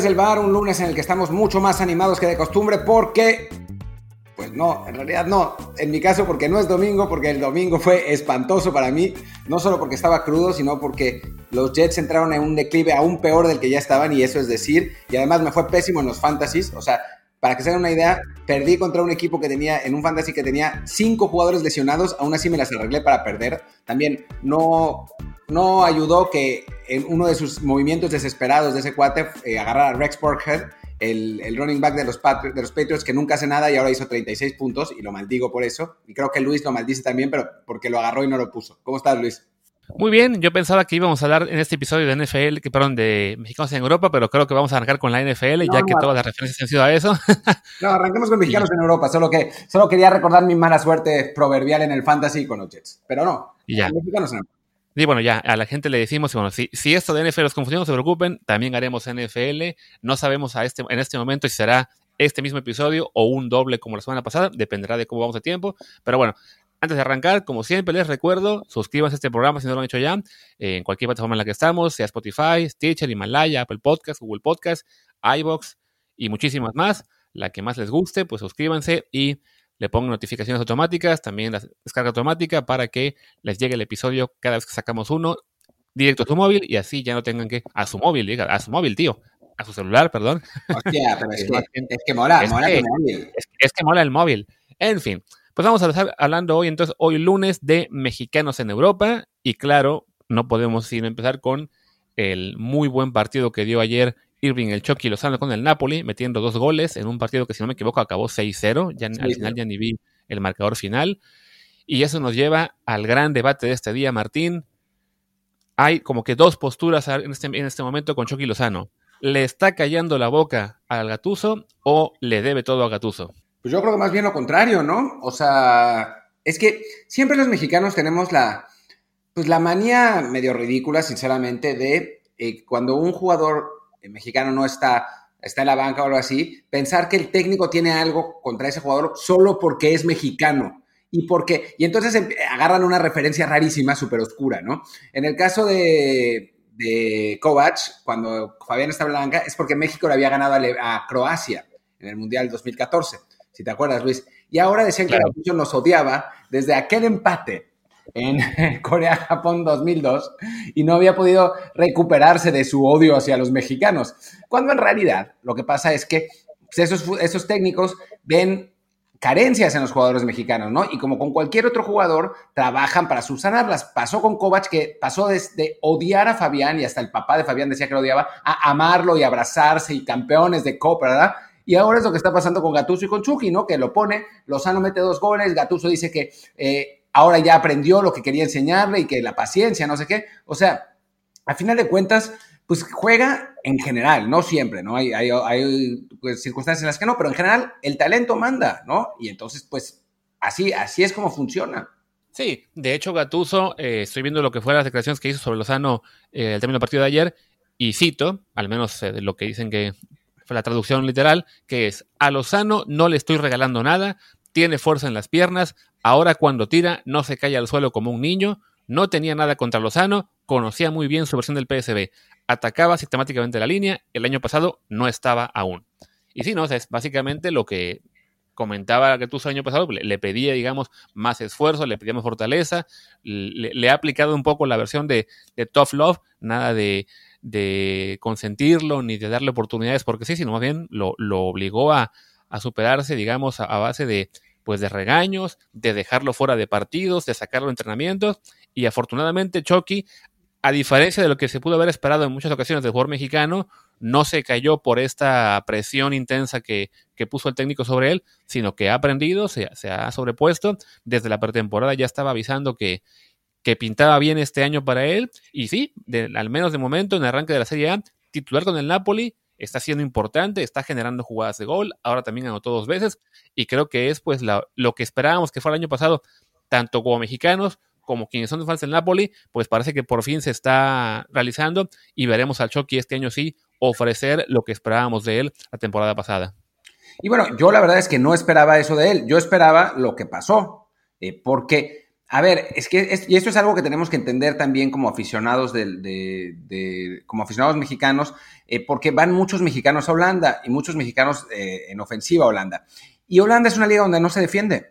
Desde el Bar, un lunes en el que estamos mucho más animados que de costumbre porque... Pues no, en realidad no. En mi caso porque no es domingo, porque el domingo fue espantoso para mí, no solo porque estaba crudo, sino porque los Jets entraron en un declive aún peor del que ya estaban y eso es decir, y además me fue pésimo en los fantasies, o sea, para que se den una idea, perdí contra un equipo que tenía, en un fantasy que tenía cinco jugadores lesionados, aún así me las arreglé para perder. También no, no ayudó que en uno de sus movimientos desesperados de ese cuate eh, agarrar a Rex Burkhead, el, el, running back de los, de los Patriots, que nunca hace nada y ahora hizo 36 puntos, y lo maldigo por eso. Y creo que Luis lo maldice también, pero porque lo agarró y no lo puso. ¿Cómo estás, Luis? Muy bien, yo pensaba que íbamos a hablar en este episodio de NFL, que perdón, de mexicanos en Europa, pero creo que vamos a arrancar con la NFL, ya que todas las referencias han sido a eso. no, arranquemos con mexicanos en Europa, solo que solo quería recordar mi mala suerte proverbial en el fantasy con los Jets, pero no, ya. mexicanos en Europa. Y bueno, ya a la gente le decimos, bueno, si, si esto de NFL los confundió, no se preocupen, también haremos NFL. No sabemos a este, en este momento si será este mismo episodio o un doble como la semana pasada, dependerá de cómo vamos de tiempo. Pero bueno, antes de arrancar, como siempre les recuerdo, suscríbanse a este programa si no lo han hecho ya, en cualquier plataforma en la que estamos, sea Spotify, Stitcher, Himalaya, Apple Podcast, Google Podcast, iBox y muchísimas más. La que más les guste, pues suscríbanse y le pongan notificaciones automáticas, también la descarga automática para que les llegue el episodio cada vez que sacamos uno directo a su móvil y así ya no tengan que a su móvil, diga, a su móvil, tío, a su celular, perdón. Hostia, pero es, que, es que mola, es mola que, el móvil. Es, es que mola el móvil. En fin, pues vamos a estar hablando hoy, entonces, hoy lunes de mexicanos en Europa. Y claro, no podemos sin empezar con el muy buen partido que dio ayer Irving el Chucky Lozano con el Napoli, metiendo dos goles en un partido que, si no me equivoco, acabó 6-0. Ya al final ya ni vi el marcador final. Y eso nos lleva al gran debate de este día, Martín. Hay como que dos posturas en este, en este momento con Chucky Lozano. ¿Le está callando la boca al Gatuso o le debe todo a Gatuso? Pues yo creo que más bien lo contrario, ¿no? O sea, es que siempre los mexicanos tenemos la, pues la manía medio ridícula, sinceramente, de eh, cuando un jugador mexicano no está, está en la banca o algo así, pensar que el técnico tiene algo contra ese jugador solo porque es mexicano. Y porque, y entonces agarran una referencia rarísima, súper oscura, ¿no? En el caso de, de Kovac, cuando Fabián estaba en la banca, es porque México le había ganado a, a Croacia en el Mundial 2014 si te acuerdas, Luis. Y ahora decían que claro. la nos odiaba desde aquel empate en Corea-Japón 2002 y no había podido recuperarse de su odio hacia los mexicanos. Cuando en realidad lo que pasa es que pues, esos, esos técnicos ven carencias en los jugadores mexicanos, ¿no? Y como con cualquier otro jugador, trabajan para subsanarlas. Pasó con Kovac, que pasó desde odiar a Fabián, y hasta el papá de Fabián decía que lo odiaba, a amarlo y abrazarse y campeones de Copa, ¿verdad? Y ahora es lo que está pasando con Gatuso y con Chucky, ¿no? Que lo pone, Lozano mete dos goles, Gatuso dice que eh, ahora ya aprendió lo que quería enseñarle y que la paciencia, no sé qué. O sea, a final de cuentas, pues juega en general, no siempre, ¿no? Hay, hay, hay pues, circunstancias en las que no, pero en general el talento manda, ¿no? Y entonces, pues así, así es como funciona. Sí, de hecho, Gatuso, eh, estoy viendo lo que fue las declaraciones que hizo sobre Lozano eh, el término del partido de ayer, y cito, al menos eh, lo que dicen que fue la traducción literal, que es, a Lozano no le estoy regalando nada, tiene fuerza en las piernas, ahora cuando tira no se cae al suelo como un niño, no tenía nada contra Lozano, conocía muy bien su versión del PSB, atacaba sistemáticamente la línea, el año pasado no estaba aún. Y sí, no, es básicamente lo que comentaba que tú el año pasado, le, pedía, digamos, más esfuerzo, le pedía más fortaleza, le, ha aplicado un poco la versión de, Tough Love, nada de, consentirlo ni de darle oportunidades porque sí, sino más bien lo obligó a, a, superarse, digamos, a, base de pues de regaños, de dejarlo fuera de partidos, de sacarlo de entrenamientos, y afortunadamente Chucky, a diferencia de lo que se pudo haber esperado en muchas ocasiones del jugador mexicano, no se cayó por esta presión intensa que, que puso el técnico sobre él, sino que ha aprendido, se, se ha sobrepuesto. Desde la pretemporada ya estaba avisando que, que pintaba bien este año para él. Y sí, al menos de momento, en el arranque de la Serie A, titular con el Napoli, está siendo importante, está generando jugadas de gol, ahora también anotó dos veces, y creo que es pues lo que esperábamos que fuera el año pasado, tanto como mexicanos como quienes son de fans del Napoli, pues parece que por fin se está realizando y veremos al Chucky este año sí ofrecer lo que esperábamos de él la temporada pasada. Y bueno, yo la verdad es que no esperaba eso de él, yo esperaba lo que pasó, eh, porque A ver, es que, y esto es algo que tenemos que entender también como aficionados, de, como aficionados mexicanos, eh, porque van muchos mexicanos a Holanda y muchos mexicanos eh, en ofensiva a Holanda. Y Holanda es una liga donde no se defiende,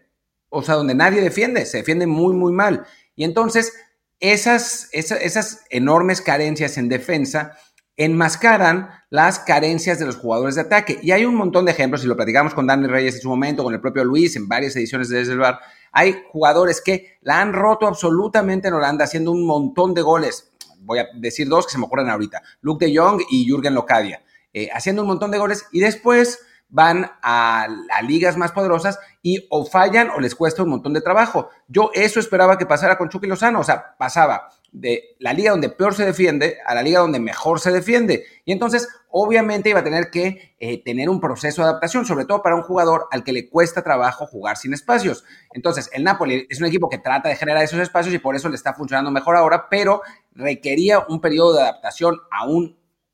o sea, donde nadie defiende, se defiende muy, muy mal. Y entonces, esas, esas enormes carencias en defensa enmascaran las carencias de los jugadores de ataque. Y hay un montón de ejemplos, y lo platicamos con Dani Reyes en su momento, con el propio Luis, en varias ediciones de Desde el Bar, hay jugadores que la han roto absolutamente en Holanda, haciendo un montón de goles. Voy a decir dos que se me ocurren ahorita. Luke de Jong y Jürgen Locadia. Eh, haciendo un montón de goles y después van a, a, ligas más poderosas y o fallan o les cuesta un montón de trabajo. Yo eso esperaba que pasara con Chucky Lozano, o sea, pasaba de la liga donde peor se defiende a la liga donde mejor se defiende. Y entonces, obviamente, iba a tener que eh, tener un proceso de adaptación, sobre todo para un jugador al que le cuesta trabajo jugar sin espacios. Entonces, el Napoli es un equipo que trata de generar esos espacios y por eso le está funcionando mejor ahora, pero requería un periodo de adaptación a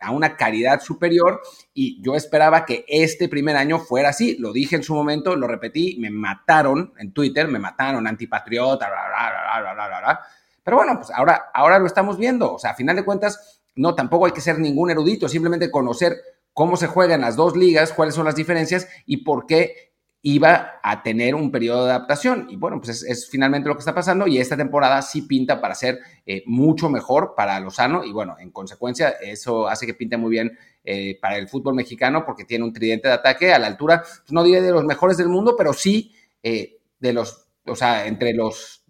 a una calidad superior y yo esperaba que este primer año fuera así. Lo dije en su momento, lo repetí, me mataron en Twitter, me mataron antipatriota, bla, bla, bla, bla, bla, bla. Pero bueno, pues ahora, ahora lo estamos viendo. O sea, a final de cuentas, no, tampoco hay que ser ningún erudito, simplemente conocer cómo se juegan las dos ligas, cuáles son las diferencias y por qué iba a tener un periodo de adaptación. Y bueno, pues es, finalmente lo que está pasando y esta temporada sí pinta para ser eh, mucho mejor para Lozano y bueno, en consecuencia eso hace que pinte muy bien eh, para el fútbol mexicano porque tiene un tridente de ataque a la altura, pues no diré de los mejores del mundo, pero sí eh, de los, o sea, entre los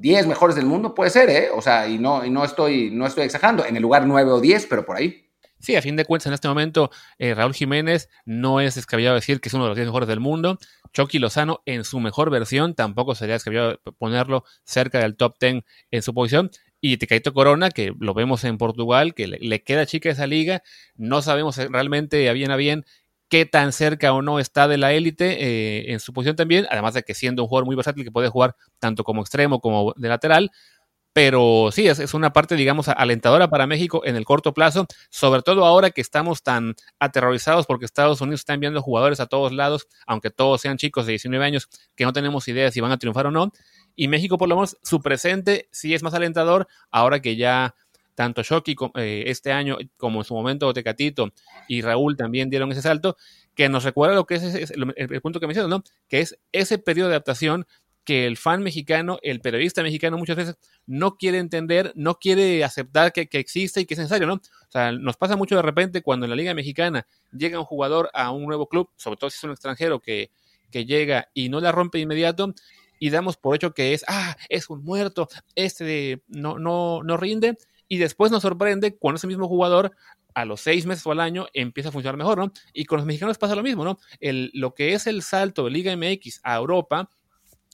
10 mejores del mundo, puede ser, ¿eh? O sea, y no, y no, estoy, no estoy exagerando, en el lugar 9 o 10, pero por ahí. Sí, a fin de cuentas, en este momento, eh, Raúl Jiménez no es descabellado decir que es uno de los 10 mejores del mundo. Chucky Lozano, en su mejor versión, tampoco sería descabellado ponerlo cerca del top 10 en su posición. Y Tecaito Corona, que lo vemos en Portugal, que le, le queda chica esa liga. No sabemos realmente a bien a bien qué tan cerca o no está de la élite eh, en su posición también, además de que siendo un jugador muy versátil que puede jugar tanto como extremo como de lateral. Pero sí, es, una parte, digamos, alentadora para México en el corto plazo, sobre todo ahora que estamos tan aterrorizados porque Estados Unidos está enviando jugadores a todos lados, aunque todos sean chicos de 19 años, que no tenemos idea si van a triunfar o no. Y México, por lo menos, su presente sí es más alentador ahora que ya tanto Shoki eh, este año como en su momento Tecatito y Raúl también dieron ese salto, que nos recuerda lo que es, el, punto que mencionas, ¿no? Que es ese periodo de adaptación que el fan mexicano, el periodista mexicano muchas veces no quiere entender, no quiere aceptar que, existe y que es necesario, ¿no? O sea, nos pasa mucho de repente cuando en la Liga Mexicana llega un jugador a un nuevo club, sobre todo si es un extranjero que, que llega y no la rompe de inmediato, y damos por hecho que es, ah, es un muerto, este no, no, no rinde, y después nos sorprende cuando ese mismo jugador a los seis meses o al año empieza a funcionar mejor, ¿no? Y con los mexicanos pasa lo mismo, ¿no? El, lo que es el salto de Liga MX a Europa,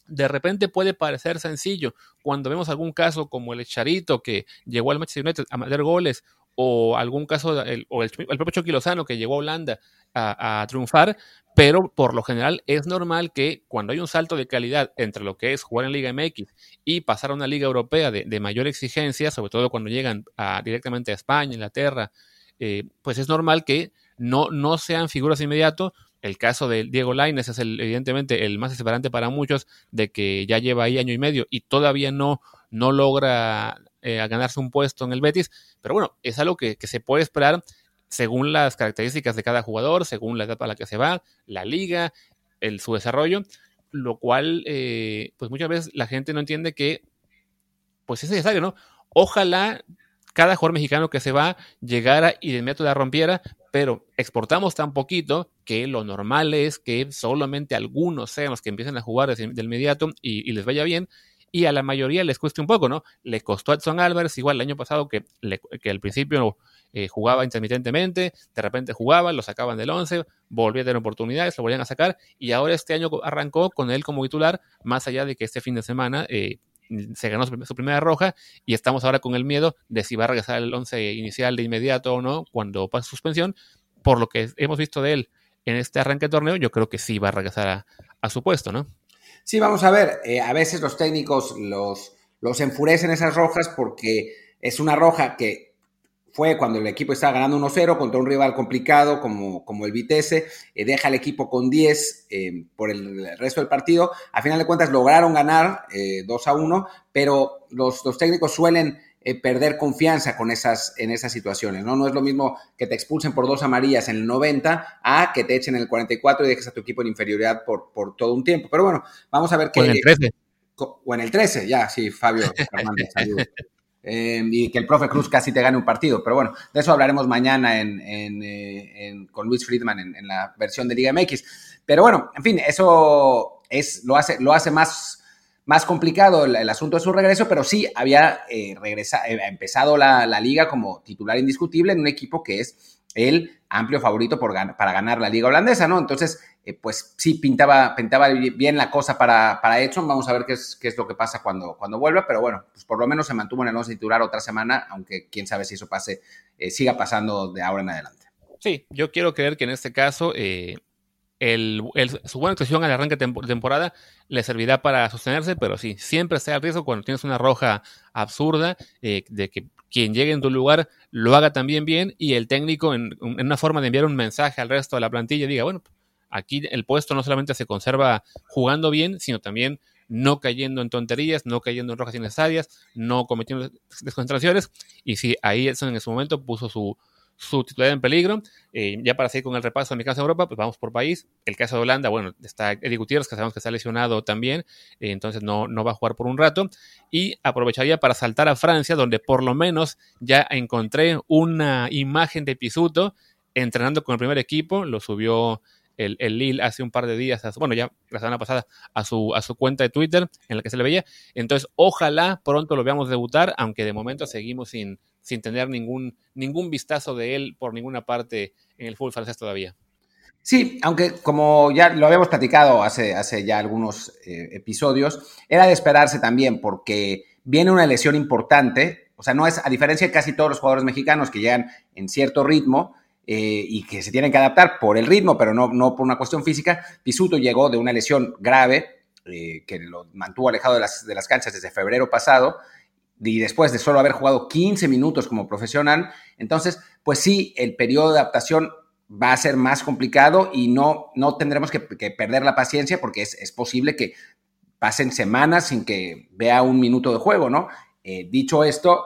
de repente puede parecer sencillo. Cuando vemos algún caso como el Charito que llegó al Manchester United a meter goles, o algún caso, o el, propio Chucky que llegó a Holanda a, triunfar, pero por lo general es normal que cuando hay un salto de calidad entre lo que es jugar en Liga MX y pasar a una liga europea de, mayor exigencia, sobre todo cuando llegan directamente a España, Inglaterra, eh, pues es normal que no, no sean figuras de inmediato. El caso de Diego Lainez es el, evidentemente el más desesperante para muchos, de que ya lleva ahí año y medio y todavía no, no logra eh, ganarse un puesto en el Betis. Pero bueno, es algo que, se puede esperar según las características de cada jugador, según la edad a la que se va, la liga, el, su desarrollo, lo cual, eh, pues muchas veces la gente no entiende que, pues es necesario, ¿no? Ojalá cada jugador mexicano que se va llegara y de inmediato la rompiera, pero exportamos tan poquito que lo normal es que solamente algunos sean los que empiecen a jugar de inmediato y les vaya bien, y a la mayoría les cueste un poco, ¿no? Le costó a Edson Álvarez, igual el año pasado que, que al principio eh, jugaba intermitentemente, de repente jugaba, lo sacaban del 11, volvía a tener oportunidades, lo volvían a sacar y ahora este año arrancó con él como titular, más allá de que este fin de semana eh, se ganó su, primera roja y estamos ahora con el miedo de si va a regresar el 11 inicial de inmediato o no cuando pase suspensión. Por lo que hemos visto de él en este arranque de torneo, yo creo que sí va a regresar a, su puesto, ¿no? Sí, vamos a ver, eh, a veces los técnicos los, los enfurecen esas rojas porque es una roja que fue cuando el equipo estaba ganando 1-0 contra un rival complicado como, como el Vitesse, eh, deja el equipo con 10 eh, por el resto del partido. A final de cuentas lograron ganar 2-1, pero los, los, técnicos suelen perder confianza con esas, en esas situaciones. ¿no? no es lo mismo que te expulsen por dos amarillas en el 90 a que te echen en el 44 y dejes a tu equipo en inferioridad por, por todo un tiempo. Pero bueno, vamos a ver qué... O en el 13. O en el 13, ya, sí, Fabio Fernández, Em, y que el profe Cruz casi te gane un partido. Pero bueno, de eso hablaremos mañana en, eh, con Luis Friedman en, la versión de Liga MX. Pero bueno, en fin, eso es, lo, hace, lo hace más, más complicado el, asunto de su regreso, pero sí había eh, eh, empezado la, la, liga como titular indiscutible en un equipo que es el amplio favorito por, para ganar la liga holandesa, ¿no? Entonces, eh, pues sí, pintaba, pintaba bien la cosa para, para Edson. Vamos a ver qué es, qué es lo que pasa cuando, cuando vuelva, pero bueno, pues por lo menos se mantuvo en el 11 titular otra semana, aunque quién sabe si eso pase, eh, siga pasando de ahora en adelante. Sí, yo quiero creer que en este caso eh, el, su buena actuación al arranque de temporada le servirá para sostenerse, pero sí, siempre está el riesgo cuando tienes una roja absurda de que quien llegue en tu lugar lo haga también bien y el técnico en, una forma de enviar un mensaje al resto de la plantilla diga, bueno, Aquí el puesto no solamente se conserva jugando bien, sino también no cayendo en tonterías, no cayendo en rojas innecesarias, no cometiendo desconcentraciones. Y sí, ahí eso en ese momento puso su, su titularidad en peligro. Eh, ya para seguir con el repaso de mi caso de Europa, pues vamos por país. El caso de Holanda, bueno, está Eddie Gutiérrez, que sabemos que está lesionado también, eh, entonces no, no va a jugar por un rato. Y aprovecharía para saltar a Francia, donde por lo menos ya encontré una imagen de Pisuto entrenando con el primer equipo, lo subió el, el Lille hace un par de días, bueno, ya la semana pasada, a su, a su cuenta de Twitter en la que se le veía. Entonces, ojalá pronto lo veamos debutar, aunque de momento seguimos sin, sin tener ningún, ningún vistazo de él por ninguna parte en el fútbol francés todavía. Sí, aunque como ya lo habíamos platicado hace, hace ya algunos eh, episodios, era de esperarse también porque viene una lesión importante, o sea, no es, a diferencia de casi todos los jugadores mexicanos que llegan en cierto ritmo, eh, y que se tienen que adaptar por el ritmo, pero no, no por una cuestión física. Pisuto llegó de una lesión grave eh, que lo mantuvo alejado de las, de las canchas desde febrero pasado y después de solo haber jugado 15 minutos como profesional. Entonces, pues sí, el periodo de adaptación va a ser más complicado y no, no tendremos que, perder la paciencia porque es, es, posible que pasen semanas sin que vea un minuto de juego, ¿no? Eh, dicho esto,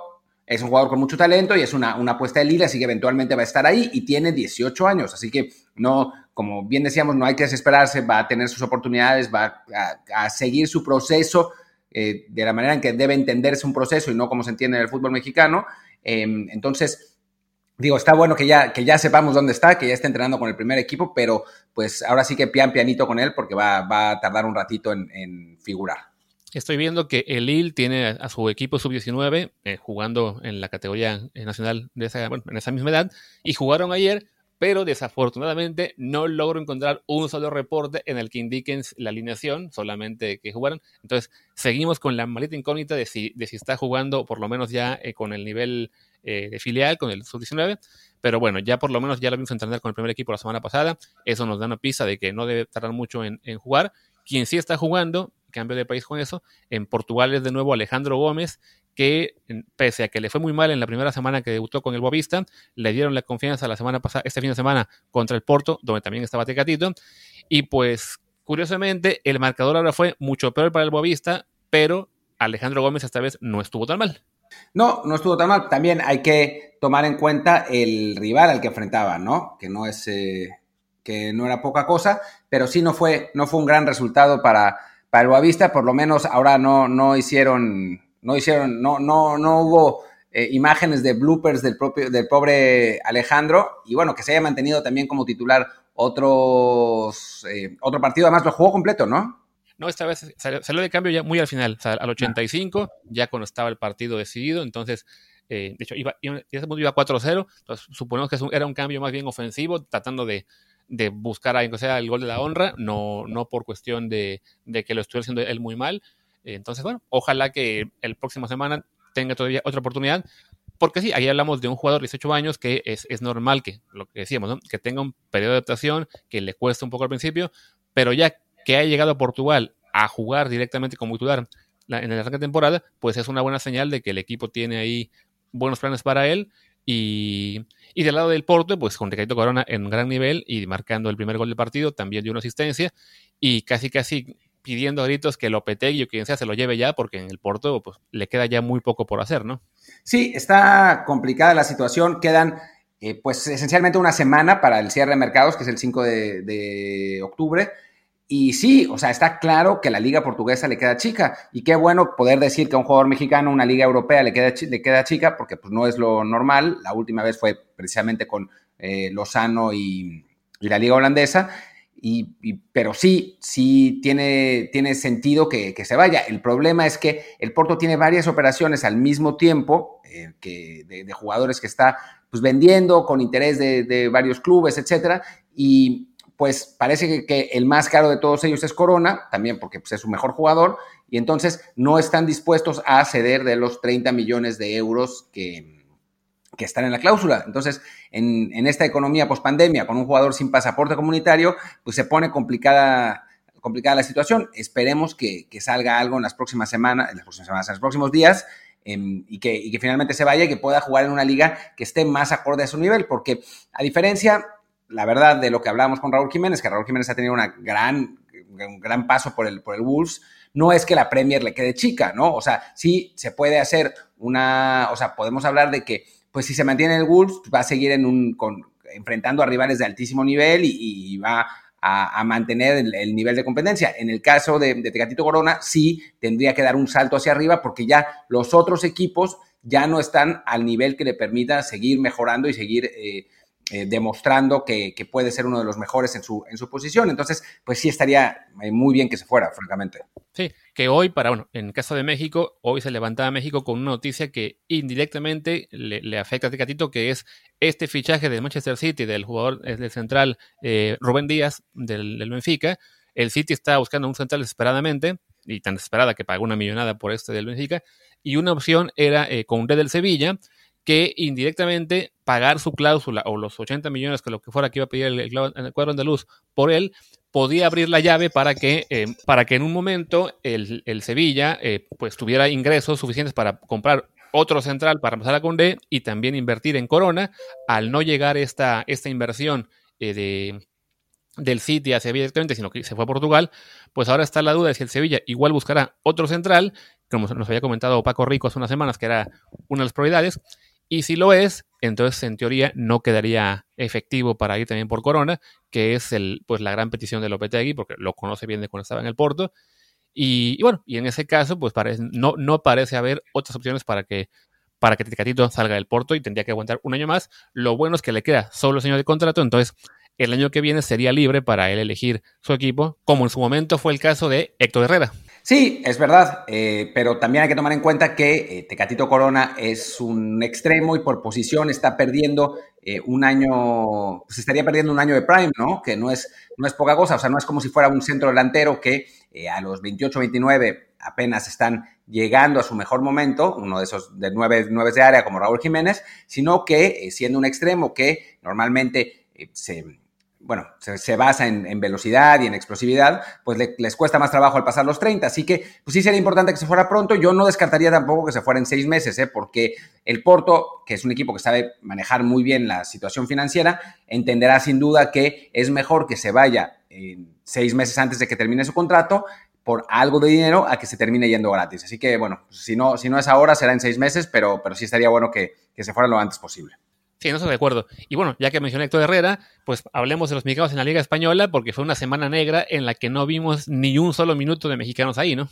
es un jugador con mucho talento y es una, una apuesta de liga, así que eventualmente va a estar ahí y tiene 18 años, así que no, como bien decíamos, no hay que desesperarse, va a tener sus oportunidades, va a, seguir su proceso eh, de la manera en que debe entenderse un proceso y no como se entiende en el fútbol mexicano. Em, entonces, digo, está bueno que ya, que ya sepamos dónde está, que ya esté entrenando con el primer equipo, pero pues ahora sí que pian pianito con él porque va, va a tardar un ratito en, figurar. Estoy viendo que el Lille tiene a su equipo sub-19 eh, jugando en la categoría eh, nacional de esa, bueno, en esa misma edad y jugaron ayer, pero desafortunadamente no logro encontrar un solo reporte en el que indiquen la alineación, solamente que jugaron. Entonces, seguimos con la maleta incógnita de si, de si está jugando por lo menos ya eh, con el nivel de filial, con el sub-19. Pero bueno, ya por lo menos ya lo vimos entrenar con el primer equipo la semana pasada. Eso nos da una pista de que no debe tardar mucho en, en jugar. Quien sí está jugando cambio de país con eso. En Portugal es de nuevo Alejandro Gómez, que pese a que le fue muy mal en la primera semana que debutó con el Boavista, le dieron la confianza la semana pasada, este fin de semana contra el Porto, donde también estaba Tecatito. Y pues, curiosamente, el marcador ahora fue mucho peor para el Boavista, pero Alejandro Gómez esta vez no estuvo tan mal. No, no estuvo tan mal. También hay que tomar en cuenta el rival al que enfrentaba, ¿no? Que no es eh, que no era poca cosa, pero sí no fue, no fue un gran resultado para, para el Boavista, por lo menos ahora no, no hicieron, no hicieron, no, no, no hubo eh, imágenes de bloopers del propio, del pobre Alejandro, y bueno, que se haya mantenido también como titular otros, eh, otro partido, además lo jugó completo, ¿no? No, esta vez salió, de cambio ya muy al final, al 85, ya cuando estaba el partido decidido, entonces, eh, de hecho, iba, iba, iba 4-0, entonces suponemos que era un cambio más bien ofensivo, tratando de, de buscar a, sea el gol de la honra, no, no por cuestión de, que lo estuviera haciendo él muy mal. Entonces, bueno, ojalá que el próximo semana tenga todavía otra oportunidad, porque sí, ahí hablamos de un jugador de 18 años que es, normal que, lo que decíamos, que tenga un periodo de adaptación, que le cueste un poco al principio, pero ya que ha llegado a Portugal a jugar directamente como titular en la arranque temporada, pues es una buena señal de que el equipo tiene ahí buenos planes para él. Y, y del lado del Porto, pues con Ricardo Corona en gran nivel y marcando el primer gol del partido, también dio una asistencia y casi casi pidiendo a gritos que Lopetegui o quien sea se lo lleve ya, porque en el Porto pues, le queda ya muy poco por hacer, ¿no? Sí, está complicada la situación. Quedan eh, pues esencialmente una semana para el cierre de mercados, que es el 5 de, octubre. Y sí, o sea, está claro que la liga portuguesa le queda chica. Y qué bueno poder decir que a un jugador mexicano una liga europea le queda, le queda chica, porque pues no es lo normal. La última vez fue precisamente con eh, Lozano y, y, la liga holandesa. Y, pero sí, sí tiene, tiene sentido que, se vaya. El problema es que el Porto tiene varias operaciones al mismo tiempo eh, que de, jugadores que está pues, vendiendo con interés de, varios clubes, etcétera. Y pues parece que, el más caro de todos ellos es Corona, también porque pues, es su mejor jugador, y entonces no están dispuestos a ceder de los 30 millones de euros que, que están en la cláusula. Entonces, en, esta economía post-pandemia, con un jugador sin pasaporte comunitario, pues se pone complicada, complicada la situación. Esperemos que, salga algo en las próximas semanas, en las próximas semanas, en los próximos días, em, y, que, y, que, finalmente se vaya y que pueda jugar en una liga que esté más acorde a su nivel, porque a diferencia, la verdad, de lo que hablábamos con Raúl Jiménez, que Raúl Jiménez ha tenido una gran, un gran paso por el, por el Wolves, no es que la Premier le quede chica, ¿no? O sea, sí se puede hacer una, o sea, podemos hablar de que pues si se mantiene el Wolves, va a seguir en un, enfrentando a rivales de altísimo nivel y, va a, mantener el, nivel de competencia. En el caso de, de Corona, sí tendría que dar un salto hacia arriba porque ya los otros equipos ya no están al nivel que le permita seguir mejorando y seguir eh, eh, demostrando que, puede ser uno de los mejores en su, en su posición. Entonces, pues sí estaría eh, muy bien que se fuera, francamente. Sí, que hoy, para, bueno, en el caso de México, hoy se levantaba México con una noticia que indirectamente le, afecta a Tecatito, que es este fichaje de Manchester City del jugador del central eh, Rubén Díaz del, Benfica. El City está buscando un central desesperadamente, y tan desesperada que pagó una millonada por este del Benfica, y una opción era con un del Sevilla, que indirectamente pagar su cláusula o los 80 millones que lo que fuera que iba a pedir el, cuadro andaluz por él, podía abrir la llave para que, eh, para que en un momento el, Sevilla eh, pues tuviera ingresos suficientes para comprar otro central para pasar a Condé y también invertir en Corona. Al no llegar esta, esta inversión eh, de, del City hacia Sevilla directamente, sino que se fue a Portugal, pues ahora está la duda de si el Sevilla igual buscará otro central, como nos había comentado Paco Rico hace unas semanas, que era una de las prioridades, y si lo es, entonces en teoría no quedaría efectivo para ir también por Corona, que es el, pues, la gran petición de Lopetegui, porque lo conoce bien de cuando estaba en el Porto. Y, bueno, y en ese caso, pues no, no parece haber otras opciones para que para que salga del Porto y tendría que aguantar un año más. Lo bueno es que le queda solo el señor de contrato, entonces el año que viene sería libre para él elegir su equipo, como en su momento fue el caso de Héctor Herrera. Sí, es verdad, eh, pero también hay que tomar en cuenta que eh, Tecatito Corona es un extremo y por posición está perdiendo eh, un año, pues estaría perdiendo un año de prime, ¿no? Que no es, no es poca cosa, o sea, no es como si fuera un centro delantero que a los 28, 29 apenas están llegando a su mejor momento, uno de esos de nueve, nueve de área como Raúl Jiménez, sino que siendo un extremo que normalmente se bueno, se, basa en, velocidad y en explosividad, pues les cuesta más trabajo al pasar los 30. Así que, pues sí sería importante que se fuera pronto. Yo no descartaría tampoco que se fuera en seis meses, ¿eh? porque el Porto, que es un equipo que sabe manejar muy bien la situación financiera, entenderá sin duda que es mejor que se vaya en seis meses antes de que termine su contrato por algo de dinero a que se termine yendo gratis. Así que, bueno, si no, si no es ahora, será en seis meses, pero, pero sí estaría bueno que, que se fuera lo antes posible. Sí, no estoy de acuerdo. Y bueno, ya que mencioné Héctor Herrera, pues hablemos de los mexicanos en la Liga Española, porque fue una semana negra en la que no vimos ni un solo minuto de mexicanos ahí, ¿no?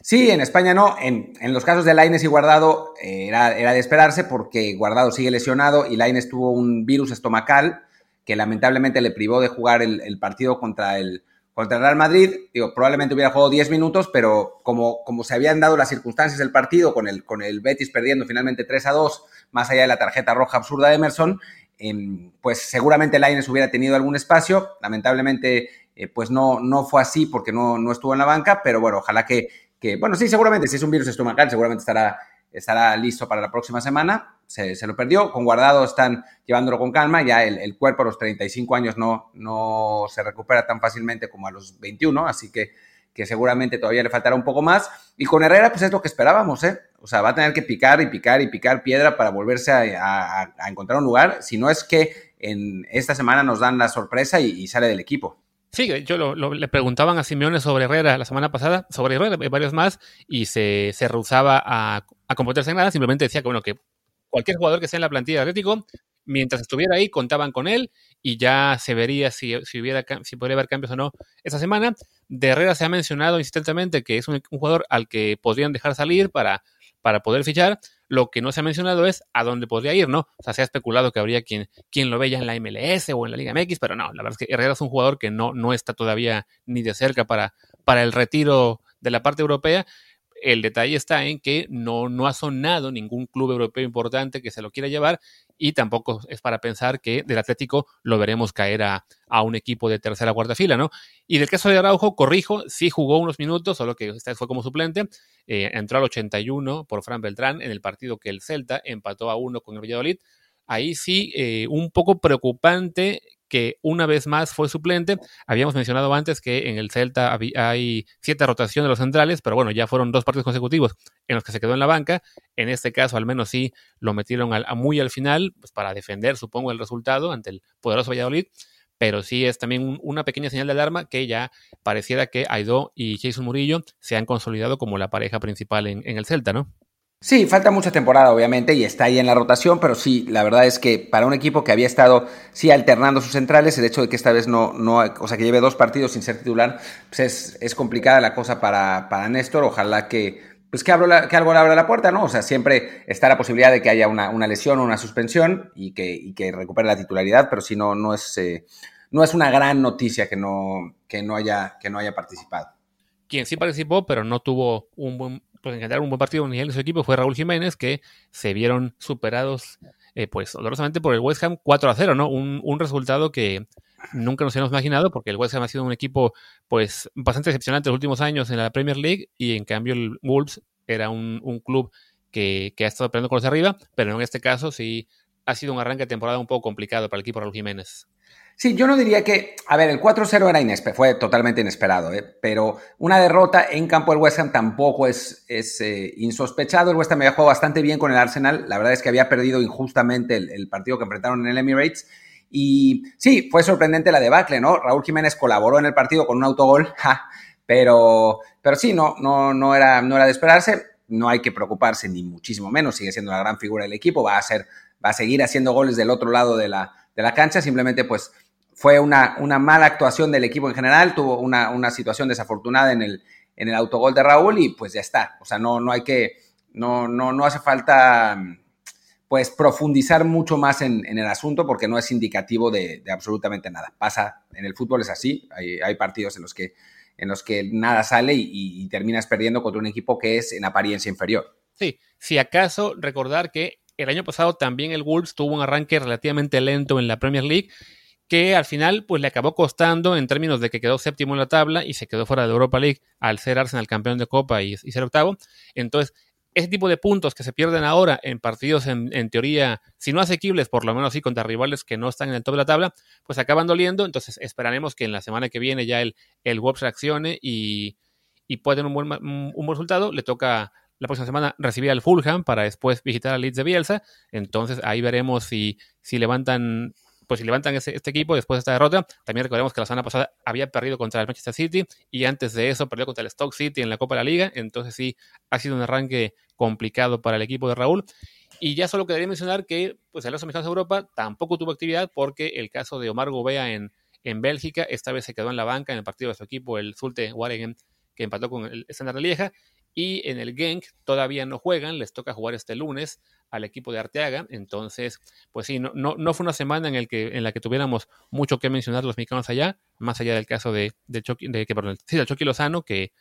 Sí, en España no. En, los casos de Laines y Guardado eh, era, era, de esperarse porque Guardado sigue lesionado y Laines tuvo un virus estomacal que lamentablemente le privó de jugar el partido contra el, contra el Real Madrid, digo, probablemente hubiera jugado 10 minutos, pero como, como se habían dado las circunstancias del partido, con el, con el Betis perdiendo finalmente 3 a 2, más allá de la tarjeta roja absurda de Emerson, em, pues seguramente Laines hubiera tenido algún espacio. Lamentablemente, eh, pues no, no fue así porque no, no estuvo en la banca, pero bueno, ojalá que, que, bueno, sí, seguramente, si es un virus estomacal, seguramente estará estará listo para la próxima semana. Se, lo perdió. Con guardado están llevándolo con calma. Ya el, cuerpo a los 35 años no, no se recupera tan fácilmente como a los 21. Así que, que seguramente todavía le faltará un poco más. Y con Herrera, pues es lo que esperábamos, ¿eh? O sea, va a tener que picar y picar y picar piedra para volverse a, encontrar un lugar, si no es que en esta semana nos dan la sorpresa y, sale del equipo. Sí, yo le preguntaban a Simeone sobre Herrera la semana pasada, sobre Herrera y varios más, y se, se rehusaba a, a comportarse en nada, simplemente decía que, bueno, que cualquier jugador que esté en la plantilla de Atlético, mientras estuviera ahí, contaban con él y ya se vería si, si, hubiera, si podría haber cambios o no esa semana. De Herrera se ha mencionado insistentemente que es un, jugador al que podrían dejar salir para, para poder fichar. Lo que no se ha mencionado es a dónde podría ir, ¿no? O sea, se ha especulado que habría quien, quien lo vea en la MLS o en la Liga MX, pero no, la verdad es que Herrera es un jugador que no, no está todavía ni de cerca para, para el retiro de la parte europea el detalle está en que no, no ha sonado ningún club europeo importante que se lo quiera llevar y tampoco es para pensar que del Atlético lo veremos caer a, un equipo de tercera o cuarta fila, ¿no? Y del caso de Araujo, corrijo, sí jugó unos minutos, solo que esta fue como suplente, eh, entró al 81 por Fran Beltrán en el partido que el Celta empató a uno con el Valladolid. Ahí sí, eh, un poco preocupante que una vez más fue suplente. Habíamos mencionado antes que en el Celta hay siete rotaciones de los centrales, pero bueno, ya fueron dos partidos consecutivos en los que se quedó en la banca. En este caso, al menos sí lo metieron a muy al final, pues para defender, supongo, el resultado ante el poderoso Valladolid. Pero sí es también una pequeña señal de alarma que ya pareciera que Aidó y Jason Murillo se han consolidado como la pareja principal en el Celta, ¿no? Sí, falta mucha temporada, obviamente, y está ahí en la rotación, pero sí, la verdad es que para un equipo que había estado, sí, alternando sus centrales, el hecho de que esta vez no, no o sea, que lleve dos partidos sin ser titular, pues es, complicada la cosa para, para Néstor. Ojalá que, pues que, que algo le abra la puerta, ¿no? O sea, siempre está la posibilidad de que haya una, una lesión o una suspensión y que, y que recupere la titularidad, pero si no, no es, eh, no es una gran noticia que no, que no, haya, que no haya participado. Quien sí participó, pero no tuvo un buen pues, en general un buen partido en su equipo fue Raúl Jiménez, que se vieron superados, eh, pues, dolorosamente por el West Ham 4 a 0, ¿no? Un, un, resultado que nunca nos habíamos imaginado, porque el West Ham ha sido un equipo, pues, bastante decepcionante en los últimos años en la Premier League, y en cambio el Wolves era un, un club que, que, ha estado peleando con los arriba, pero en este caso sí ha sido un arranque de temporada un poco complicado para el equipo Raúl Jiménez. Sí, yo no diría que, a ver, el 4-0 era inesperado, fue totalmente inesperado, ¿eh? pero una derrota en campo del West Ham tampoco es, es eh, insospechado. El West Ham había jugado bastante bien con el Arsenal, la verdad es que había perdido injustamente el, partido que enfrentaron en el Emirates. Y sí, fue sorprendente la debacle, ¿no? Raúl Jiménez colaboró en el partido con un autogol, pero, pero sí, no, no, no, era, no era de esperarse. No hay que preocuparse, ni muchísimo menos. Sigue siendo la gran figura del equipo. Va a, ser, va a seguir haciendo goles del otro lado de la, de la cancha. Simplemente, pues, fue una, una mala actuación del equipo en general, tuvo una, una situación desafortunada en el, en el autogol de Raúl y pues ya está. O sea, no, no hay que, no, no, no hace falta pues profundizar mucho más en, en el asunto porque no es indicativo de, absolutamente nada. Pasa, en el fútbol es así, hay, hay partidos en los que en los que nada sale y, y, terminas perdiendo contra un equipo que es en apariencia inferior. Sí, si acaso recordar que el año pasado también el Wolves tuvo un arranque relativamente lento en la Premier League que al final pues le acabó costando en términos de que quedó séptimo en la tabla y se quedó fuera de Europa League al ser Arsenal campeón de Copa y, ser octavo. Entonces, ese tipo de puntos que se pierden ahora en partidos en, teoría, si no asequibles, por lo menos sí contra rivales que no están en el top de la tabla, pues acaban doliendo. Entonces esperaremos que en la semana que viene ya el, el Wolves reaccione y, y pueda tener un buen, un buen resultado. Le toca la próxima semana recibir al Fulham para después visitar al Leeds de Bielsa. Entonces ahí veremos si, si levantan pues si levantan este equipo después de esta derrota, también recordemos que la semana pasada había perdido contra el Manchester City y antes de eso perdió contra el Stoke City en la Copa de la Liga, entonces sí ha sido un arranque complicado para el equipo de Raúl. Y ya solo quería mencionar que pues, el los mexicanos de Europa tampoco tuvo actividad porque el caso de Omar Gobea en, en Bélgica, esta vez se quedó en la banca en el partido de su equipo, el Zulte Waregem, que empató con el Standard de Lieja. Y en el Genk todavía no juegan, les toca jugar este lunes al equipo de Arteaga. Entonces, pues sí, no, no, no fue una semana en, el que, en la que tuviéramos mucho que mencionar los mexicanos allá, más allá del caso de, de, de que, perdón, sí, de Chucky Lozano, que,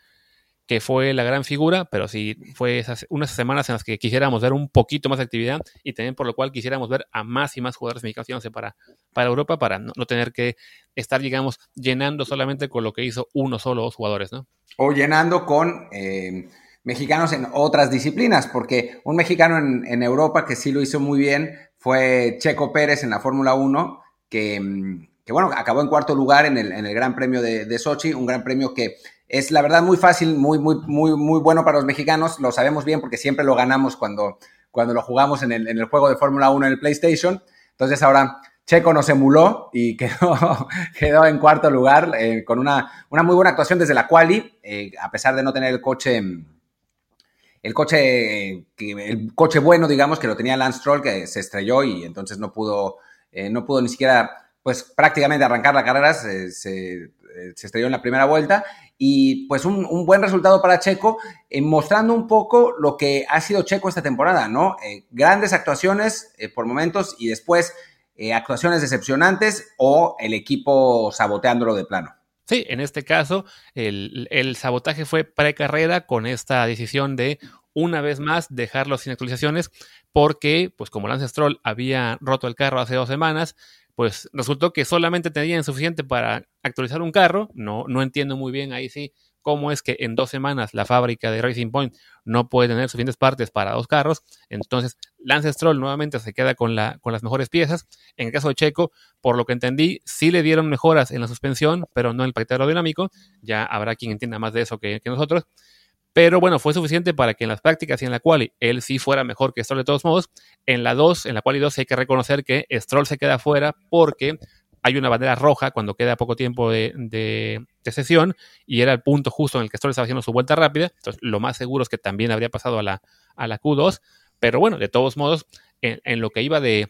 que fue la gran figura, pero sí fue esas, unas semanas en las que quisiéramos ver un poquito más de actividad y también por lo cual quisiéramos ver a más y más jugadores mexicanos para, para Europa, para no, tener que estar, digamos, llenando solamente con lo que hizo uno solo dos jugadores, ¿no? O llenando con... Eh mexicanos en otras disciplinas, porque un mexicano en, Europa que sí lo hizo muy bien fue Checo Pérez en la Fórmula 1, que, mm, que, bueno, acabó en cuarto lugar en el, en el Gran Premio de, de, Sochi, un gran premio que es la verdad muy fácil, muy, muy, muy, muy bueno para los mexicanos. Lo sabemos bien porque siempre lo ganamos cuando, cuando lo jugamos en el, en el juego de Fórmula 1 en el PlayStation. Entonces ahora Checo nos emuló y quedó, quedó en cuarto lugar eh, con una, una, muy buena actuación desde la quali, eh, a pesar de no tener el coche, el coche, el coche bueno, digamos, que lo tenía Lance Stroll, que se estrelló y entonces no pudo, eh, no pudo ni siquiera, pues prácticamente arrancar la carrera, se, se, estrelló en la primera vuelta y pues un, un buen resultado para Checo, mostrando un poco lo que ha sido Checo esta temporada, ¿no? grandes actuaciones por momentos y después eh, actuaciones decepcionantes o el equipo saboteándolo de plano. Sí, en este caso, el, el sabotaje fue precarrera con esta decisión de una vez más dejarlo sin actualizaciones, porque, pues como Lance Stroll había roto el carro hace dos semanas, pues resultó que solamente tenían suficiente para actualizar un carro. No, no entiendo muy bien ahí sí cómo es que en dos semanas la fábrica de Racing Point no puede tener suficientes partes para dos carros. Entonces, Lance Stroll nuevamente se queda con, la, con las mejores piezas. En el caso de Checo, por lo que entendí, sí le dieron mejoras en la suspensión, pero no en el paquete aerodinámico. Ya habrá quien entienda más de eso que, nosotros. Pero bueno, fue suficiente para que en las prácticas y en la quali él sí fuera mejor que Stroll de todos modos. En la 2, en la quali 2 hay que reconocer que Stroll se queda fuera porque hay una bandera roja cuando queda poco tiempo de, sesión y era el punto justo en el que Stroll estaba haciendo su vuelta rápida. Entonces, lo más seguro es que también habría pasado a la, a la Q2. Pero bueno, de todos modos, en, lo que iba de,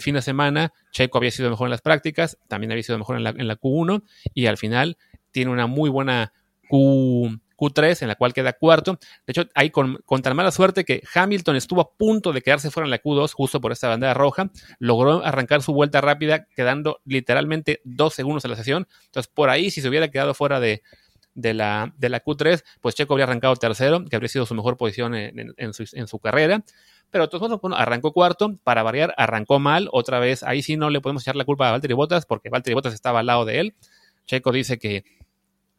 fin de semana, Checo había sido mejor en las prácticas, también había sido mejor en la, en la Q1 y al final tiene una muy buena Q, Q3, en la cual queda cuarto. De hecho, hay con, tan mala suerte que Hamilton estuvo a punto de quedarse fuera en la Q2 justo por esta bandera roja. Logró arrancar su vuelta rápida, quedando literalmente dos segundos en la sesión. Entonces, por ahí, si se hubiera quedado fuera de, la, de la Q3, pues Checo habría arrancado tercero, que habría sido su mejor posición en, su, carrera. Pero de todos modos, bueno, arrancó cuarto, para variar, arrancó mal, otra vez, ahí sí no le podemos echar la culpa a Valtteri Bottas, porque Valtteri Bottas estaba al lado de él. Checo dice que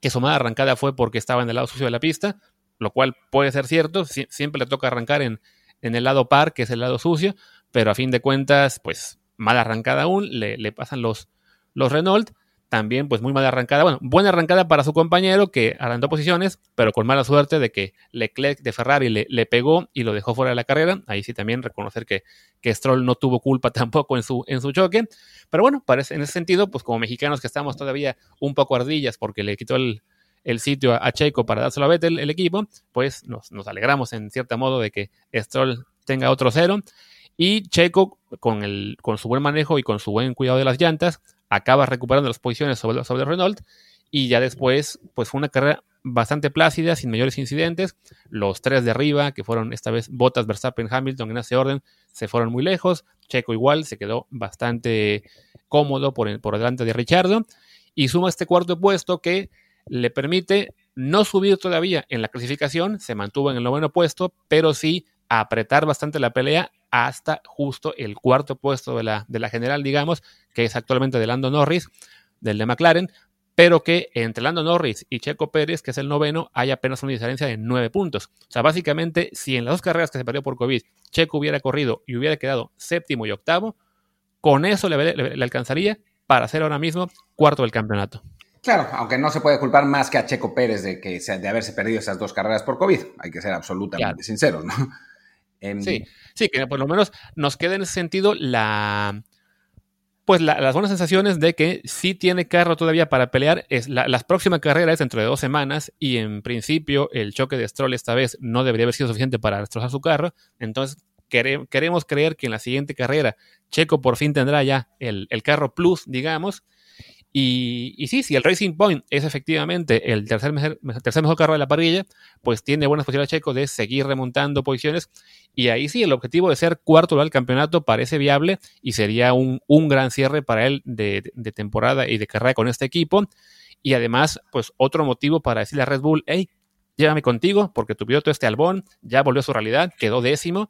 que su mala arrancada fue porque estaba en el lado sucio de la pista, lo cual puede ser cierto, siempre le toca arrancar en, en, el lado par, que es el lado sucio, pero a fin de cuentas, pues mala arrancada aún, le, le pasan los, los Renault, también pues muy mala arrancada, bueno, buena arrancada para su compañero que arrancó posiciones, pero con mala suerte de que Leclerc de Ferrari le, le, pegó y lo dejó fuera de la carrera, ahí sí también reconocer que, que Stroll no tuvo culpa tampoco en su, en su choque, pero bueno, parece en ese sentido, pues como mexicanos que estamos todavía un poco ardillas porque le quitó el, el sitio a, Checo para dárselo a Vettel, el equipo, pues nos, nos alegramos en cierto modo de que Stroll tenga otro cero. Y Checo, con, el, con su buen manejo y con su buen cuidado de las llantas, acaba recuperando las posiciones sobre, sobre Renault y ya después pues fue una carrera bastante plácida, sin mayores incidentes. Los tres de arriba, que fueron esta vez Bottas, Verstappen, Hamilton en ese orden, se fueron muy lejos. Checo igual se quedó bastante cómodo por, por delante de Richardo y suma este cuarto puesto que le permite no subir todavía en la clasificación, se mantuvo en el noveno puesto, pero sí apretar bastante la pelea hasta justo el cuarto puesto de la, de la general, digamos, que es actualmente de Lando Norris, del de McLaren, pero que entre Lando Norris y Checo Pérez, que es el noveno, hay apenas una diferencia de nueve puntos. O sea, básicamente, si en las dos carreras que se perdió por COVID, Checo hubiera corrido y hubiera quedado séptimo y octavo, con eso le, le alcanzaría para ser ahora mismo cuarto del campeonato. Claro, aunque no se puede culpar más que a Checo Pérez de, que, de haberse perdido esas dos carreras por COVID. Hay que ser absolutamente sinceros, ¿no? Em, sí, sí, que por lo menos nos queda en ese sentido la, pues las buenas sensaciones de que sí tiene carro todavía para pelear. Es la, próxima carrera es dentro de dos semanas y en principio el choque de Stroll esta vez no debería haber sido suficiente para destrozar su carro. Entonces queremos creer que en la siguiente carrera Checo por fin tendrá ya el, el carro plus, digamos, y, sí, si el Racing Point es efectivamente el tercer mejor, tercer mejor carro de la parrilla, pues tiene buenas posibilidades Checo de seguir remontando posiciones. Y ahí sí, el objetivo de ser cuarto del campeonato parece viable y sería un, gran cierre para él de, temporada y de carrera con este equipo. Y además, pues otro motivo para decirle a Red Bull, hey, llévame contigo, porque tu piloto este Albón ya volvió a su realidad, quedó décimo.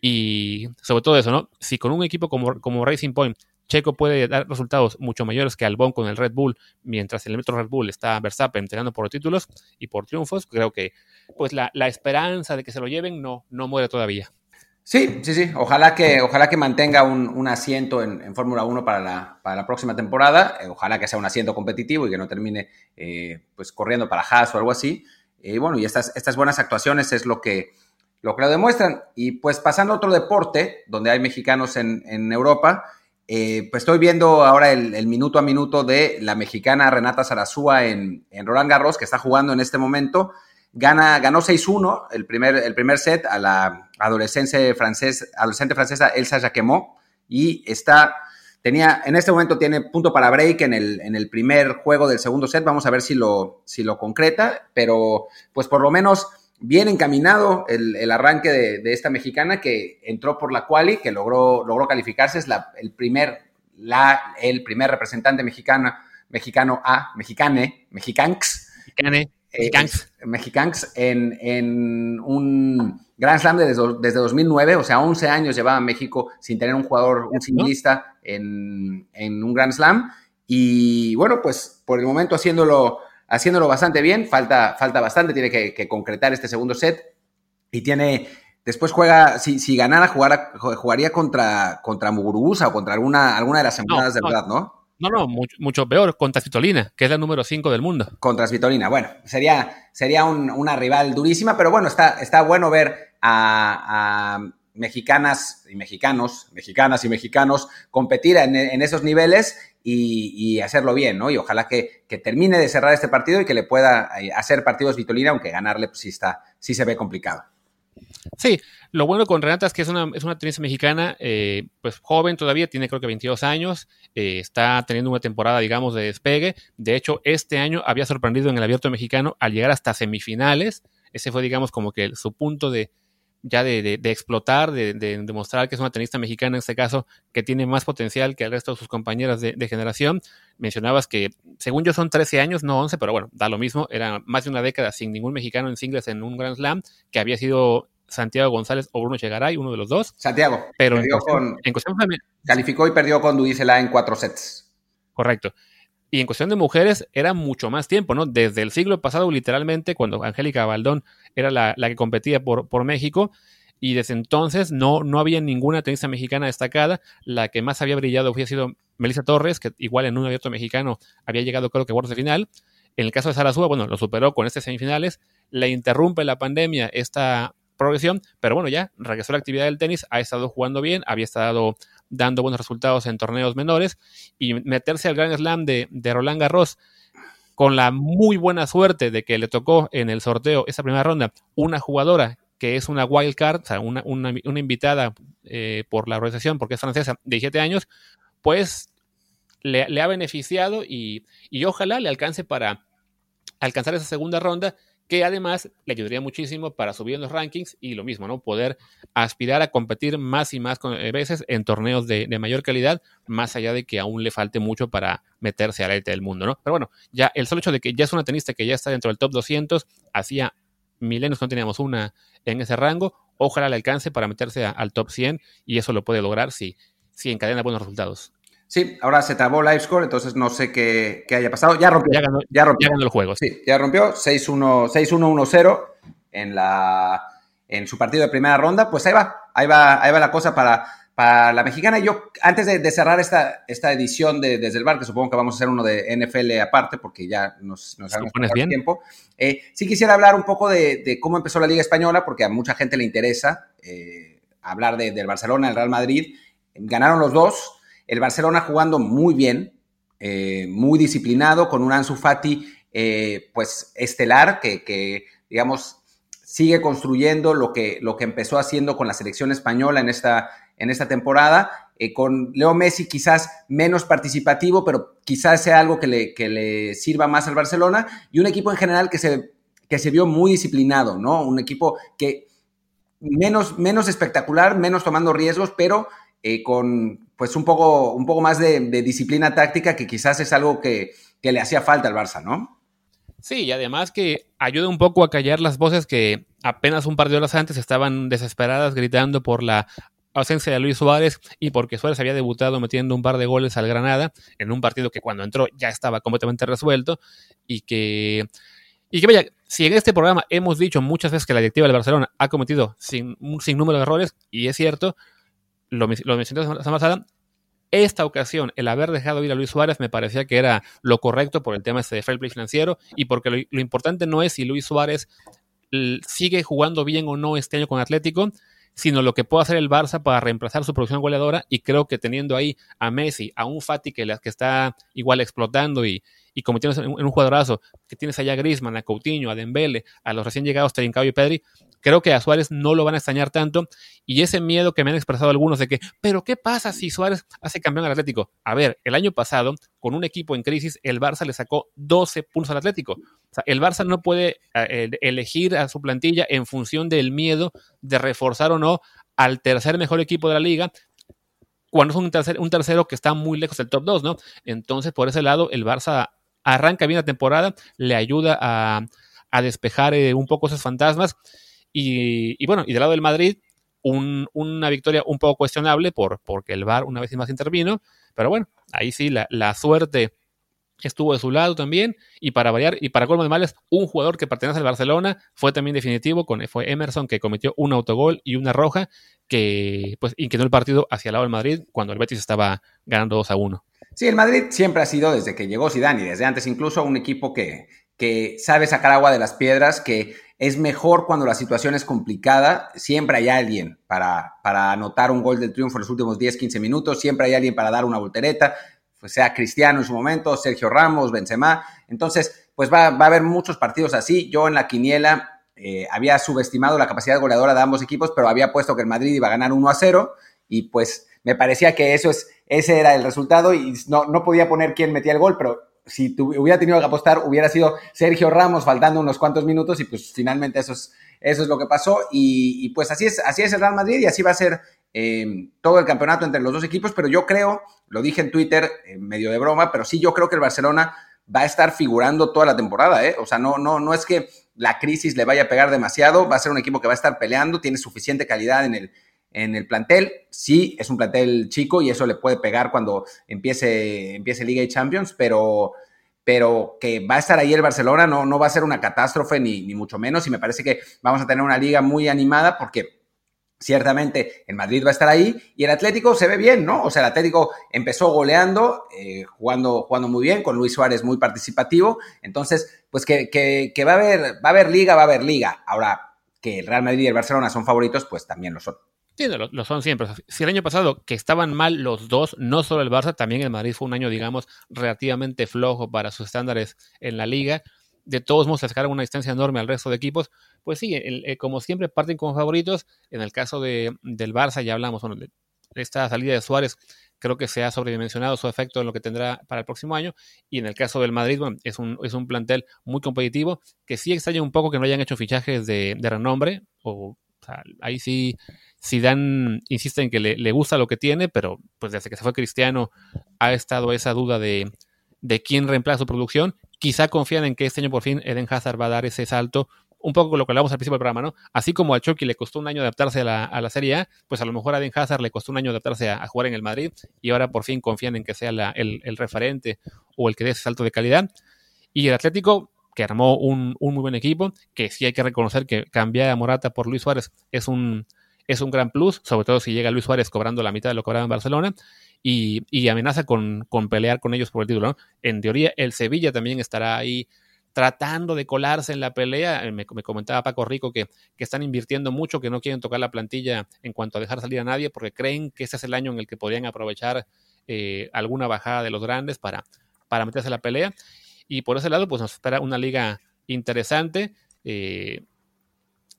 Y sobre todo eso, ¿no? Si con un equipo como, como Racing Point Checo puede dar resultados mucho mayores que Albon con el Red Bull, mientras en el metro Red Bull está Verstappen entrenando por títulos y por triunfos. Creo que pues la, esperanza de que se lo lleven no, no muere todavía. Sí, sí, sí. Ojalá que, ojalá que mantenga un, asiento en, Fórmula 1 para la, próxima temporada. Eh, ojalá que sea un asiento competitivo y que no termine eh, pues corriendo para Haas o algo así. Y bueno, y estas, estas buenas actuaciones es lo que, lo que lo demuestran. Y pues pasando a otro deporte, donde hay mexicanos en Europa, eh, pues estoy viendo ahora el, minuto a minuto de la mexicana Renata Sarazúa en, Roland Garros, que está jugando en este momento. Gana, ganó 6-1 el primer, el primer set a la adolescente francesa Elsa Jacquemot y está, tenía, en este momento tiene punto para break en el, en el primer juego del segundo set. Vamos a ver si lo, si lo concreta, pero pues por lo menos bien encaminado el, arranque de, esta mexicana que entró por la quali, que logró, logró calificarse, es la, el, primer, la, el primer representante mexicana, mexicano a, mexicane, mexicanx. Mexicane, eh, mexicanx. en, en, un Grand Slam desde, desde, 2009, o sea, 11 años llevaba México sin tener un jugador, un singlista en, en un Grand Slam. Y bueno, pues por el momento haciéndolo haciéndolo bastante bien, falta, falta bastante, tiene que, concretar este segundo set y tiene, después juega, si, si ganara, jugaría contra, contra Mugurubusa o contra alguna, alguna de las empleadas de verdad, ¿no? No, no, mucho, peor, contra Svitolina, que es la número 5 del mundo. Contra Svitolina, bueno, sería, sería una rival durísima, pero bueno, está, está bueno ver a, mexicanas y mexicanos, mexicanas y mexicanos competir en, en esos niveles y, hacerlo bien, ¿no? Y ojalá que, termine de cerrar este partido y que le pueda eh, hacer partidos Vitolina, aunque ganarle pues, sí, está, sí se ve complicado. Sí, lo bueno con Renata es que es una, es una tenista mexicana, eh, pues joven todavía, tiene creo que 22 años, eh, está teniendo una temporada, digamos, de despegue. De hecho, este año había sorprendido en el abierto mexicano al llegar hasta semifinales. Ese fue, digamos, como que su punto de, ya de, explotar, de, demostrar que es una tenista mexicana en este caso, que tiene más potencial que el resto de sus compañeras de, generación. Mencionabas que, según yo, son 13 años, no 11, pero bueno, da lo mismo. Era más de una década sin ningún mexicano en singles en un Grand Slam, que había sido Santiago González o Bruno Chegaray, uno de los dos. Santiago. Pero en cuestión, calificó y perdió con Dudicela en cuatro sets. Correcto. Y en cuestión de mujeres era mucho más tiempo, ¿no? Desde el siglo pasado, literalmente, cuando Angélica Baldón era la, que competía por, México, y desde entonces no, no había ninguna tenista mexicana destacada. La que más había brillado había sido Melissa Torres, que igual en un abierto mexicano había llegado creo que a cuartos de final. En el caso de Sarasúa, bueno, lo superó con estas semifinales. Le interrumpe la pandemia esta progresión, pero bueno, ya regresó a la actividad del tenis, ha estado jugando bien, había estado dando buenos resultados en torneos menores y meterse al Grand Slam de, Roland Garros con la muy buena suerte de que le tocó en el sorteo esa primera ronda una jugadora que es una wild card, o sea, una, invitada eh, por la organización porque es francesa de 17 años, pues le, ha beneficiado y ojalá le alcance para alcanzar esa segunda ronda que además le ayudaría muchísimo para subir en los rankings y lo mismo, ¿no? Poder aspirar a competir más y más eh, veces en torneos de, mayor calidad, más allá de que aún le falte mucho para meterse a la élite del mundo, ¿no? Pero bueno, ya el solo hecho de que ya es una tenista que ya está dentro del top 200, hacía milenios que no teníamos una en ese rango, ojalá le alcance para meterse al top 100 y eso lo puede lograr si, si encadena buenos resultados. Sí, ahora se trabó Livescore, entonces no sé qué, haya pasado. Ya rompió. Ya, rompió. el juego. Sí, ya rompió. 6-1-1-0 en, la, en su partido de primera ronda. Pues ahí va, ahí va, ahí va la cosa para, para la mexicana. Yo, antes de, cerrar esta, esta edición de Desde el Bar, que supongo que vamos a hacer uno de NFL aparte, porque ya nos, nos bien? tiempo, eh, sí quisiera hablar un poco de, cómo empezó la Liga Española, porque a mucha gente le interesa eh, hablar del Barcelona, el Real Madrid. Ganaron los dos, el Barcelona jugando muy bien, eh, muy disciplinado, con un Ansu Fati eh, pues estelar que, digamos, sigue construyendo lo que, lo que empezó haciendo con la selección española en esta, en esta temporada. Eh, con Leo Messi quizás menos participativo, pero quizás sea algo que le, que le sirva más al Barcelona. Y un equipo en general que se, que se vio muy disciplinado, ¿no? Un equipo que menos, menos espectacular, menos tomando riesgos, pero con, pues un poco, un poco más de, disciplina táctica que quizás es algo que, le hacía falta al Barça, ¿no? Sí, y además que ayuda un poco a callar las voces que apenas un par de horas antes estaban desesperadas gritando por la ausencia de Luis Suárez y porque Suárez había debutado metiendo un par de goles al Granada en un partido que cuando entró ya estaba completamente resuelto y que y que vaya, si en este programa hemos dicho muchas veces que la directiva del Barcelona ha cometido sin, un sinnúmero de errores, y es cierto, lo, lo mencioné la semana pasada, esta ocasión, el haber dejado ir a Luis Suárez me parecía que era lo correcto por el tema este de fair play financiero y porque lo, importante no es si Luis Suárez sigue jugando bien o no este año con Atlético, sino lo que puede hacer el Barça para reemplazar su producción goleadora y creo que teniendo ahí a Messi, a un Fati que, que está igual explotando y, y convirtiéndose en, un jugadorazo, que tienes allá a Griezmann, a Coutinho, a Dembele, a los recién llegados Trincao y Pedri, creo que a Suárez no lo van a extrañar tanto y ese miedo que me han expresado algunos de que, pero ¿qué pasa si Suárez hace campeón al Atlético? A ver, el año pasado, con un equipo en crisis, el Barça le sacó 12 puntos al Atlético. O sea, el Barça no puede eh, elegir a su plantilla en función del miedo de reforzar o no al tercer mejor equipo de la liga, cuando es un, tercer, un tercero que está muy lejos del top 2, ¿no? Entonces, por ese lado, el Barça arranca bien la temporada, le ayuda a, despejar eh, un poco esos fantasmas. Y, bueno, y del lado del Madrid, una victoria un poco cuestionable por, porque el VAR una vez más intervino, pero bueno, ahí sí la, suerte estuvo de su lado también, y para variar, y para colmo de males, un jugador que pertenece al Barcelona fue también definitivo, con, fue Emerson, que cometió un autogol y una roja, que pues inquietó el partido hacia el lado del Madrid cuando el Betis estaba ganando 2 a 1. Sí, el Madrid siempre ha sido, desde que llegó Zidane y desde antes incluso, un equipo que, que sabe sacar agua de las piedras, que es mejor cuando la situación es complicada, siempre hay alguien para, para anotar un gol del triunfo en los últimos 10, 15 minutos, siempre hay alguien para dar una voltereta, pues sea Cristiano en su momento, Sergio Ramos, Benzema. Entonces, pues va, a haber muchos partidos así. Yo en la quiniela eh, había subestimado la capacidad goleadora de ambos equipos, pero había puesto que el Madrid iba a ganar 1 a 0 y pues me parecía que eso es, ese era el resultado y no, no podía poner quién metía el gol, pero si hubiera tenido que apostar, hubiera sido Sergio Ramos faltando unos cuantos minutos y pues finalmente eso es, eso es lo que pasó. Y, pues así es, así es el Real Madrid y así va a ser eh, todo el campeonato entre los dos equipos, pero yo creo, lo dije en Twitter, en medio de broma, pero sí yo creo que el Barcelona va a estar figurando toda la temporada, ¿eh? O sea, no, no, no es que la crisis le vaya a pegar demasiado, va a ser un equipo que va a estar peleando, tiene suficiente calidad en el, en el plantel. Sí, es un plantel chico y eso le puede pegar cuando empiece, empiece Liga y Champions, pero, pero que va a estar ahí el Barcelona no, no va a ser una catástrofe ni, ni mucho menos y me parece que vamos a tener una liga muy animada porque Ciertamente el Madrid va a estar ahí y el Atlético se ve bien, ¿no? O sea, el Atlético empezó goleando, eh, jugando, jugando muy bien, con Luis Suárez muy participativo. Entonces, pues que, que, va, a haber, va a haber liga, va a haber liga. Ahora, que el Real Madrid y el Barcelona son favoritos, pues también lo son. Lo, son siempre. Si el año pasado que estaban mal los dos, no solo el Barça, también el Madrid fue un año, digamos, relativamente flojo para sus estándares en la liga de todos modos se sacaron una distancia enorme al resto de equipos, pues sí, eh, como siempre parten como favoritos. En el caso de, del Barça ya hablamos, bueno, de esta salida de Suárez creo que se ha sobredimensionado su efecto en lo que tendrá para el próximo año. Y en el caso del Madrid, bueno, es un, es un plantel muy competitivo, que sí extraña un poco que no hayan hecho fichajes de, renombre, o, ahí sí Zidane insiste en que le, le, gusta lo que tiene, pero pues desde que se fue Cristiano ha estado esa duda de, de quién reemplaza su producción quizá confían en que este año por fin Eden Hazard va a dar ese salto, un poco con lo que hablamos al principio del programa, ¿no? Así como a Chucky le costó un año adaptarse a la, Serie A, pues a lo mejor a Eden Hazard le costó un año adaptarse a, jugar en el Madrid y ahora por fin confían en que sea el, referente o el que dé ese salto de calidad. Y el Atlético, que armó un, muy buen equipo, que sí hay que reconocer que cambiar a Morata por Luis Suárez es un, es un gran plus, sobre todo si llega Luis Suárez cobrando la mitad de lo que en Barcelona y, amenaza con, pelear con ellos por el título. En teoría, el Sevilla también estará ahí tratando de colarse en la pelea. Eh, me, comentaba Paco Rico que, están invirtiendo mucho, que no quieren tocar la plantilla en cuanto a dejar salir a nadie, porque creen que ese es el año en el que podrían aprovechar eh, alguna bajada de los grandes para, para meterse en la pelea. Y por ese lado, pues nos espera una liga interesante. Eh,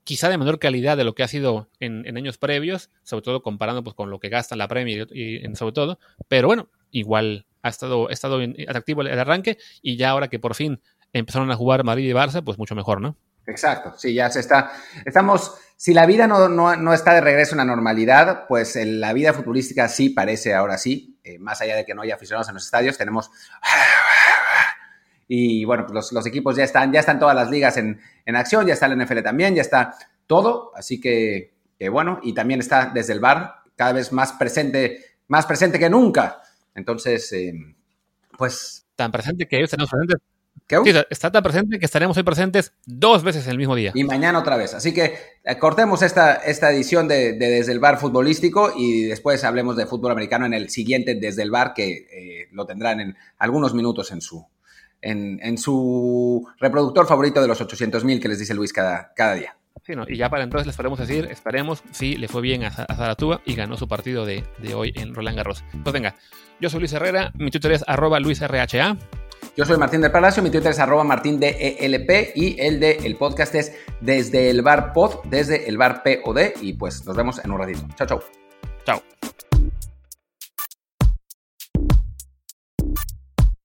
quizá de menor calidad de lo que ha sido en, años previos, sobre todo comparando pues, con lo que gasta la Premier y, sobre todo, pero bueno, igual ha estado, ha estado atractivo el, arranque y ya ahora que por fin empezaron a jugar Madrid y Barça, pues mucho mejor, ¿no? Exacto, sí, ya se está, estamos, si la vida no, no, está de regreso a la normalidad, pues la vida futbolística sí parece ahora sí, eh, más allá de que no haya aficionados en los estadios, tenemos y bueno, pues los, equipos ya están, ya están todas las ligas en, acción, ya está el NFL también, ya está todo. Así que, bueno, y también está desde el bar cada vez más presente, más presente que nunca. Entonces, eh, pues. Tan presente que ellos tenemos presentes Sí, está tan presente que estaremos hoy presentes dos veces en el mismo día. Y mañana otra vez. Así que eh, cortemos esta, esta edición de, Desde el Bar Futbolístico y después hablemos de fútbol americano en el siguiente Desde el Bar, que eh, lo tendrán en algunos minutos en su, en, su reproductor favorito de los 800.000 que les dice Luis cada, cada día. Sí, y ya para entonces les podemos decir, esperemos si le fue bien a, a Zaratúa y ganó su partido de, de, hoy en Roland Garros. Pues venga, yo soy Luis Herrera, mi Twitter es arroba luisrha. Yo soy Martín del Palacio, mi Twitter es arroba martín e y el de el podcast es desde el bar pod, desde el bar POD y pues nos vemos en un ratito. Chao, chao. Chao.